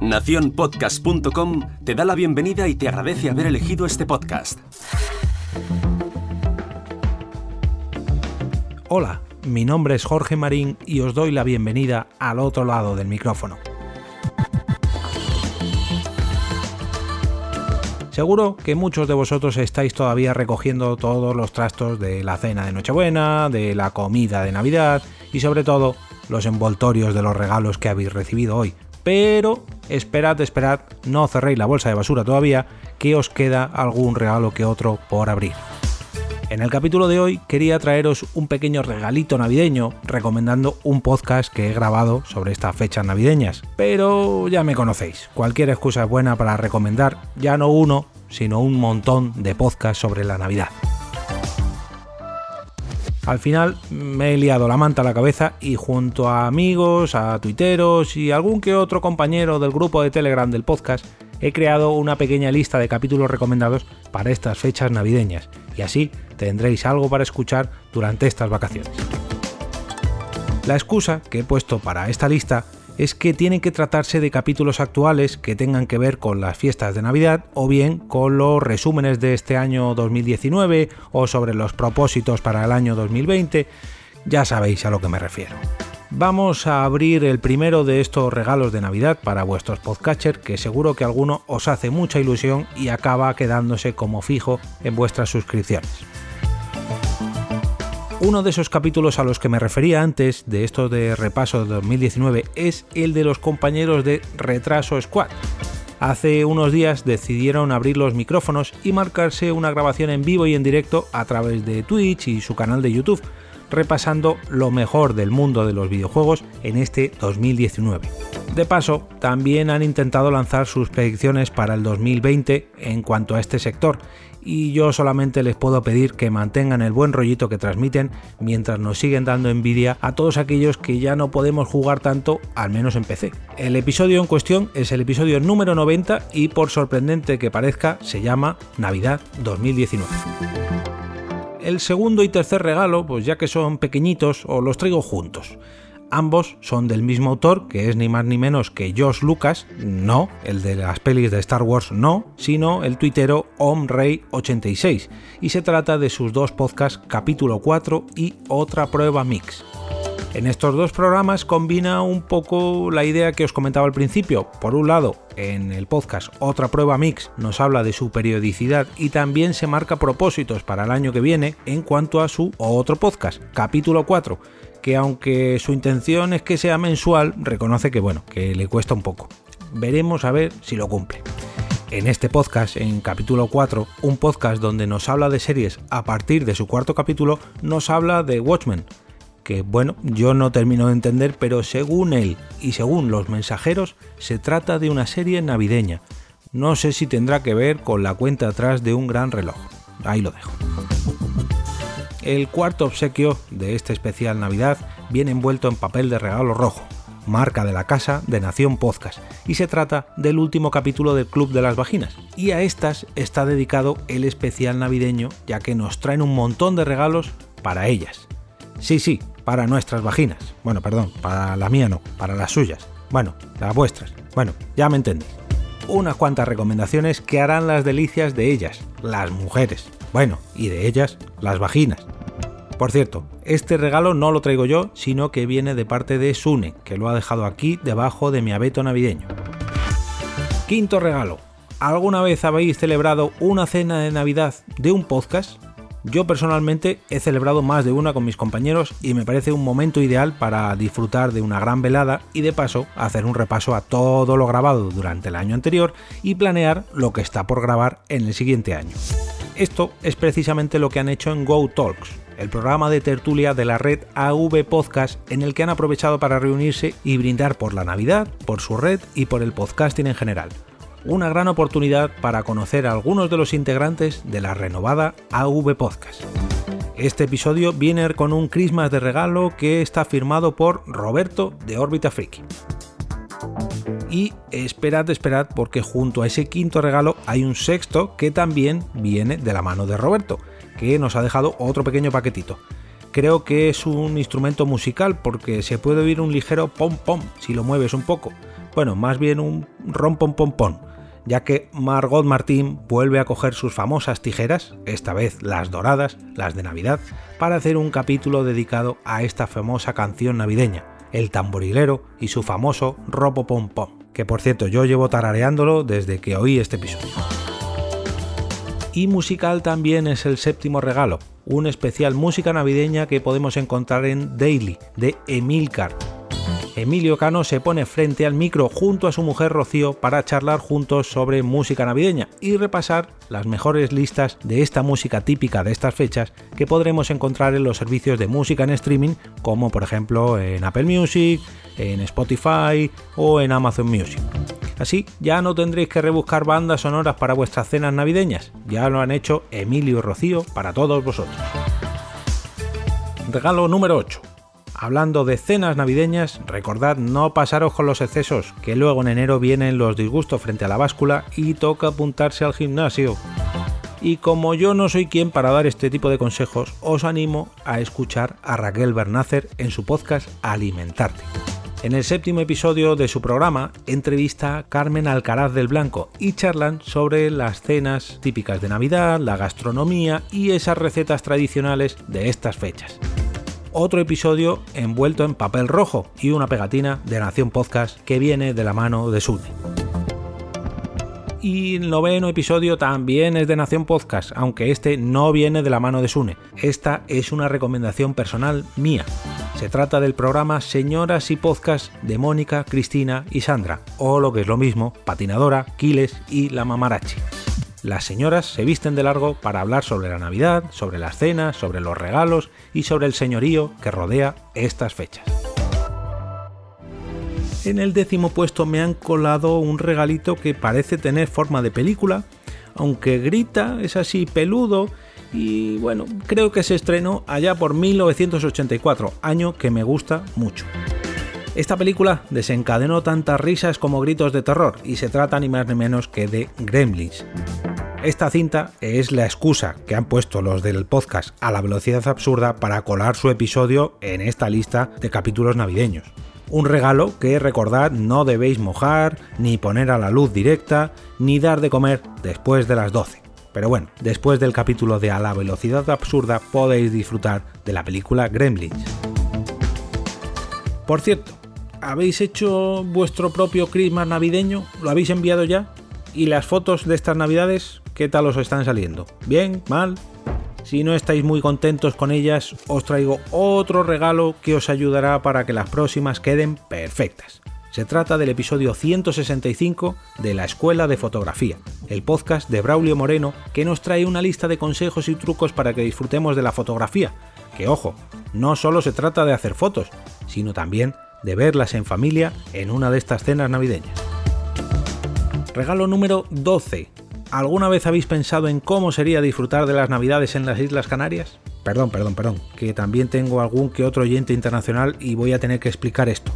Naciónpodcast.com te da la bienvenida y te agradece haber elegido este podcast. Hola, mi nombre es Jorge Marín y os doy la bienvenida al otro lado del micrófono. Seguro que muchos de vosotros estáis todavía recogiendo todos los trastos de la cena de Nochebuena, de la comida de Navidad y sobre todo los envoltorios de los regalos que habéis recibido hoy. Pero esperad, esperad, no cerréis la bolsa de basura todavía, que os queda algún regalo que otro por abrir. En el capítulo de hoy quería traeros un pequeño regalito navideño recomendando un podcast que he grabado sobre estas fechas navideñas. Pero ya me conocéis, cualquier excusa es buena para recomendar ya no uno, sino un montón de podcasts sobre la Navidad. Al final me he liado la manta a la cabeza y junto a amigos, a tuiteros y algún que otro compañero del grupo de Telegram del podcast, he creado una pequeña lista de capítulos recomendados para estas fechas navideñas y así tendréis algo para escuchar durante estas vacaciones. La excusa que he puesto para esta lista es que tienen que tratarse de capítulos actuales que tengan que ver con las fiestas de Navidad o bien con los resúmenes de este año 2019 o sobre los propósitos para el año 2020. Ya sabéis a lo que me refiero. Vamos a abrir el primero de estos regalos de Navidad para vuestros podcatchers que seguro que alguno os hace mucha ilusión y acaba quedándose como fijo en vuestras suscripciones. Uno de esos capítulos a los que me refería antes de esto de repaso de 2019 es el de los compañeros de Retraso Squad. Hace unos días decidieron abrir los micrófonos y marcarse una grabación en vivo y en directo a través de Twitch y su canal de YouTube, repasando lo mejor del mundo de los videojuegos en este 2019. De paso, también han intentado lanzar sus predicciones para el 2020 en cuanto a este sector, y yo solamente les puedo pedir que mantengan el buen rollito que transmiten mientras nos siguen dando envidia a todos aquellos que ya no podemos jugar tanto, al menos en PC. El episodio en cuestión es el episodio número 90 y por sorprendente que parezca, se llama Navidad 2019. El segundo y tercer regalo, pues ya que son pequeñitos, os los traigo juntos. Ambos son del mismo autor, que es ni más ni menos que Josh Lucas, no, el de las pelis de Star Wars no, sino el tuitero OmRay86, y se trata de sus dos podcasts Capítulo 4 y Otra Prueba Mix. En estos dos programas combina un poco la idea que os comentaba al principio. Por un lado, en el podcast Otra Prueba Mix nos habla de su periodicidad y también se marca propósitos para el año que viene en cuanto a su otro podcast, capítulo 4, que aunque su intención es que sea mensual, reconoce que bueno, que le cuesta un poco. Veremos a ver si lo cumple. En este podcast, en capítulo 4, un podcast donde nos habla de series a partir de su cuarto capítulo, nos habla de Watchmen, que bueno, yo no termino de entender, pero según él y según los mensajeros, se trata de una serie navideña. No sé si tendrá que ver con la cuenta atrás de un gran reloj. Ahí lo dejo. El cuarto obsequio de este especial Navidad viene envuelto en papel de regalo rojo, marca de la casa de Nación Podcast, y se trata del último capítulo del Club de las Vaginas. Y a estas está dedicado el especial navideño, ya que nos traen un montón de regalos para ellas. Sí, sí, para nuestras vaginas. Bueno, perdón, para la mía no, para las suyas. Bueno, las vuestras. Bueno, ya me entendí. Unas cuantas recomendaciones que harán las delicias de ellas, las mujeres. Bueno, y de ellas, las vaginas. Por cierto, este regalo no lo traigo yo, sino que viene de parte de Sune, que lo ha dejado aquí debajo de mi abeto navideño. Quinto regalo. ¿Alguna vez habéis celebrado una cena de Navidad de un podcast? Yo personalmente he celebrado más de una con mis compañeros y me parece un momento ideal para disfrutar de una gran velada y de paso hacer un repaso a todo lo grabado durante el año anterior y planear lo que está por grabar en el siguiente año. Esto es precisamente lo que han hecho en Go Talks, el programa de tertulia de la red AV Podcast en el que han aprovechado para reunirse y brindar por la Navidad, por su red y por el podcasting en general una gran oportunidad para conocer a algunos de los integrantes de la renovada AV Podcast. Este episodio viene con un Christmas de regalo que está firmado por Roberto de Órbita Freaky. Y esperad, esperad, porque junto a ese quinto regalo hay un sexto que también viene de la mano de Roberto, que nos ha dejado otro pequeño paquetito. creo que es un instrumento musical porque se puede oír un ligero pom pom si lo mueves un poco. Bueno, más bien un rom pom pom pom, ya que Margot Martín vuelve a coger sus famosas tijeras, esta vez las doradas, las de Navidad, para hacer un capítulo dedicado a esta famosa canción navideña, el tamborilero y su famoso ropo pom pom, que por cierto yo llevo tarareándolo desde que oí este episodio. Y musical también es el séptimo regalo, un especial música navideña que podemos encontrar en Daily, de Emilcar. Emilio Cano se pone frente al micro junto a su mujer Rocío para charlar juntos sobre música navideña y repasar las mejores listas de esta música típica de estas fechas que podremos encontrar en los servicios de música en streaming como por ejemplo en Apple Music, en Spotify o en Amazon Music. Así ya no tendréis que rebuscar bandas sonoras para vuestras cenas navideñas, ya lo han hecho Emilio y Rocío para todos vosotros. Regalo número 8. Hablando de cenas navideñas, recordad no pasaros con los excesos, que luego en enero vienen los disgustos frente a la báscula y toca apuntarse al gimnasio. Y como yo no soy quien para dar este tipo de consejos, os animo a escuchar a Raquel Bernácer en su podcast Alimentarte. En el séptimo episodio de su programa entrevista a Carmen Alcaraz del Blanco y charlan sobre las cenas típicas de Navidad, la gastronomía y esas recetas tradicionales de estas fechas. Otro episodio envuelto en papel rojo y una pegatina de Nación Podcast que viene de la mano de Sune y el noveno episodio también es de Nación Podcast, aunque este no viene de la mano de Sune. Esta es una recomendación personal mía. Se trata del programa Señoras y Podcast de Mónica, Cristina y Sandra, o lo que es lo mismo, Patinadora, Kiles y La Mamarachi. Las señoras se visten de largo para hablar sobre la Navidad, sobre las cenas, sobre los regalos y sobre el señorío que rodea estas fechas. En el décimo puesto me han colado un regalito que parece tener forma de película, aunque grita, es así peludo y bueno, creo que se estrenó allá por 1984, año que me gusta mucho. Esta película desencadenó tantas risas como gritos de terror y se trata ni más ni menos que de Gremlins. Esta cinta es la excusa que han puesto los del podcast a la velocidad absurda para colar su episodio en esta lista de capítulos navideños. Un regalo que recordad no debéis mojar, ni poner a la luz directa, ni dar de comer después de las 12. Pero bueno, después del capítulo de A la velocidad absurda podéis disfrutar de la película Gremlins. Por cierto, ¿habéis hecho vuestro propio Christmas navideño? ¿Lo habéis enviado ya? ¿Y las fotos de estas navidades qué tal os están saliendo? ¿Bien? ¿Mal? Si no estáis muy contentos con ellas, os traigo otro regalo que os ayudará para que las próximas queden perfectas. Se trata del episodio 165 de La Escuela de Fotografía, el podcast de Braulio Moreno que nos trae una lista de consejos y trucos para que disfrutemos de la fotografía. Que ojo, no solo se trata de hacer fotos, sino también de verlas en familia en una de estas cenas navideñas. Regalo número 12. ¿Alguna vez habéis pensado en cómo sería disfrutar de las Navidades en las Islas Canarias? Perdón, perdón, perdón, que también tengo algún que otro oyente internacional y voy a tener que explicar esto.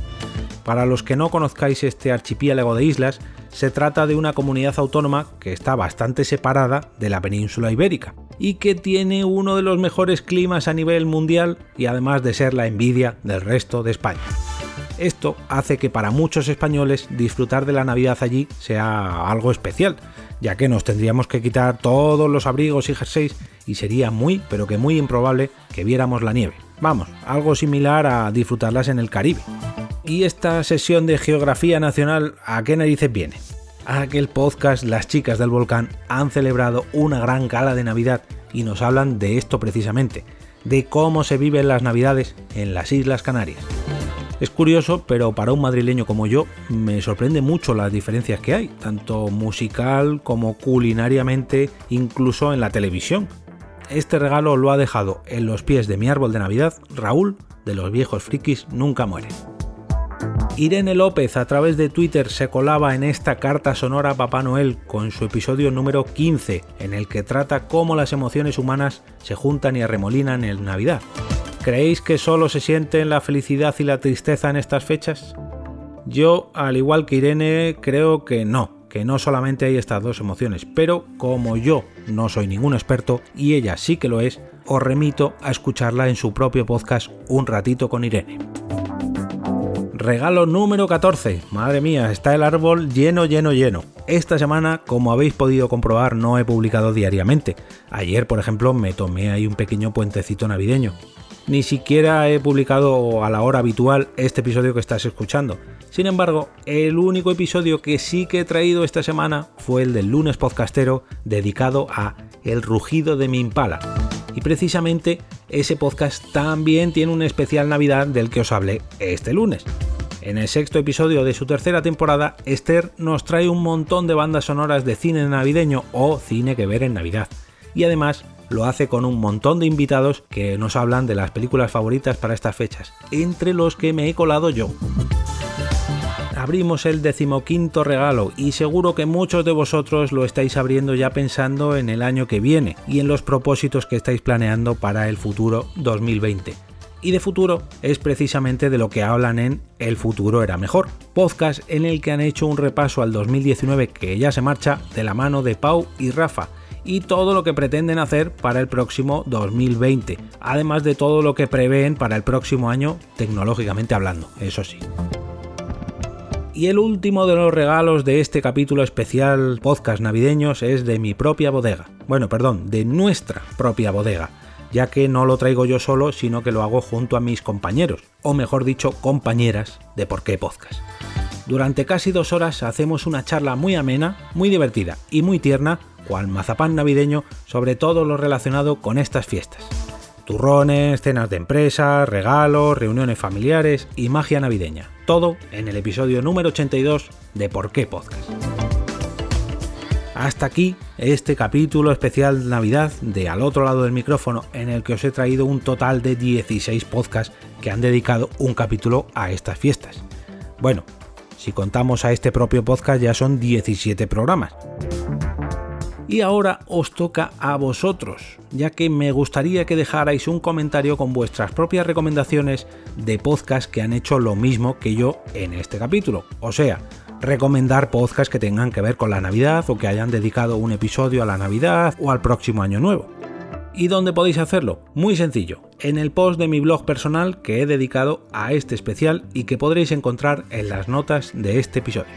Para los que no conozcáis este archipiélago de islas, se trata de una comunidad autónoma que está bastante separada de la península ibérica y que tiene uno de los mejores climas a nivel mundial y además de ser la envidia del resto de España. Esto hace que para muchos españoles disfrutar de la Navidad allí sea algo especial, ya que nos tendríamos que quitar todos los abrigos y jerseys y sería muy, pero que muy improbable que viéramos la nieve. Vamos, algo similar a disfrutarlas en el Caribe. ¿Y esta sesión de geografía nacional a qué narices viene? A que el podcast Las chicas del volcán han celebrado una gran gala de Navidad y nos hablan de esto precisamente, de cómo se viven las Navidades en las Islas Canarias. Es curioso, pero para un madrileño como yo me sorprende mucho las diferencias que hay, tanto musical como culinariamente, incluso en la televisión. Este regalo lo ha dejado en los pies de mi árbol de Navidad Raúl de los viejos frikis nunca muere. Irene López a través de Twitter se colaba en esta carta sonora a Papá Noel con su episodio número 15, en el que trata cómo las emociones humanas se juntan y arremolinan en Navidad. ¿Creéis que solo se sienten la felicidad y la tristeza en estas fechas? Yo, al igual que Irene, creo que no, que no solamente hay estas dos emociones, pero como yo no soy ningún experto y ella sí que lo es, os remito a escucharla en su propio podcast Un ratito con Irene. Regalo número 14. Madre mía, está el árbol lleno, lleno, lleno. Esta semana, como habéis podido comprobar, no he publicado diariamente. Ayer, por ejemplo, me tomé ahí un pequeño puentecito navideño. Ni siquiera he publicado a la hora habitual este episodio que estás escuchando. Sin embargo, el único episodio que sí que he traído esta semana fue el del lunes podcastero dedicado a El rugido de mi impala. Y precisamente ese podcast también tiene un especial Navidad del que os hablé este lunes. En el sexto episodio de su tercera temporada, Esther nos trae un montón de bandas sonoras de cine navideño o cine que ver en Navidad. Y además lo hace con un montón de invitados que nos hablan de las películas favoritas para estas fechas, entre los que me he colado yo. Abrimos el decimoquinto regalo y seguro que muchos de vosotros lo estáis abriendo ya pensando en el año que viene y en los propósitos que estáis planeando para el futuro 2020 y de futuro es precisamente de lo que hablan en El futuro era mejor, podcast en el que han hecho un repaso al 2019 que ya se marcha de la mano de Pau y Rafa y todo lo que pretenden hacer para el próximo 2020, además de todo lo que prevén para el próximo año tecnológicamente hablando, eso sí. Y el último de los regalos de este capítulo especial podcast navideños es de mi propia bodega. Bueno, perdón, de nuestra propia bodega ya que no lo traigo yo solo, sino que lo hago junto a mis compañeros, o mejor dicho, compañeras de Por qué Podcast. Durante casi dos horas hacemos una charla muy amena, muy divertida y muy tierna, cual mazapán navideño, sobre todo lo relacionado con estas fiestas. Turrones, cenas de empresa, regalos, reuniones familiares y magia navideña. Todo en el episodio número 82 de Por qué Podcast. Hasta aquí este capítulo especial Navidad de Al otro lado del micrófono en el que os he traído un total de 16 podcasts que han dedicado un capítulo a estas fiestas. Bueno, si contamos a este propio podcast ya son 17 programas. Y ahora os toca a vosotros, ya que me gustaría que dejarais un comentario con vuestras propias recomendaciones de podcasts que han hecho lo mismo que yo en este capítulo. O sea, recomendar podcasts que tengan que ver con la Navidad o que hayan dedicado un episodio a la Navidad o al próximo año nuevo. ¿Y dónde podéis hacerlo? Muy sencillo, en el post de mi blog personal que he dedicado a este especial y que podréis encontrar en las notas de este episodio.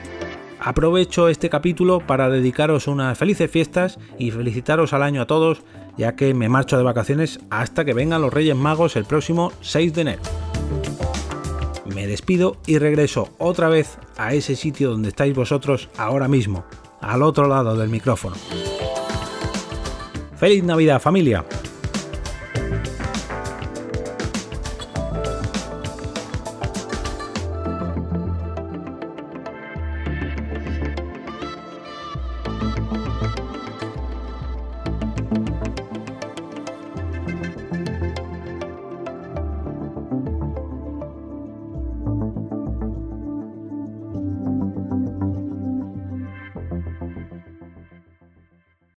Aprovecho este capítulo para dedicaros unas felices fiestas y felicitaros al año a todos, ya que me marcho de vacaciones hasta que vengan los Reyes Magos el próximo 6 de enero me despido y regreso otra vez a ese sitio donde estáis vosotros ahora mismo, al otro lado del micrófono. ¡Feliz Navidad familia!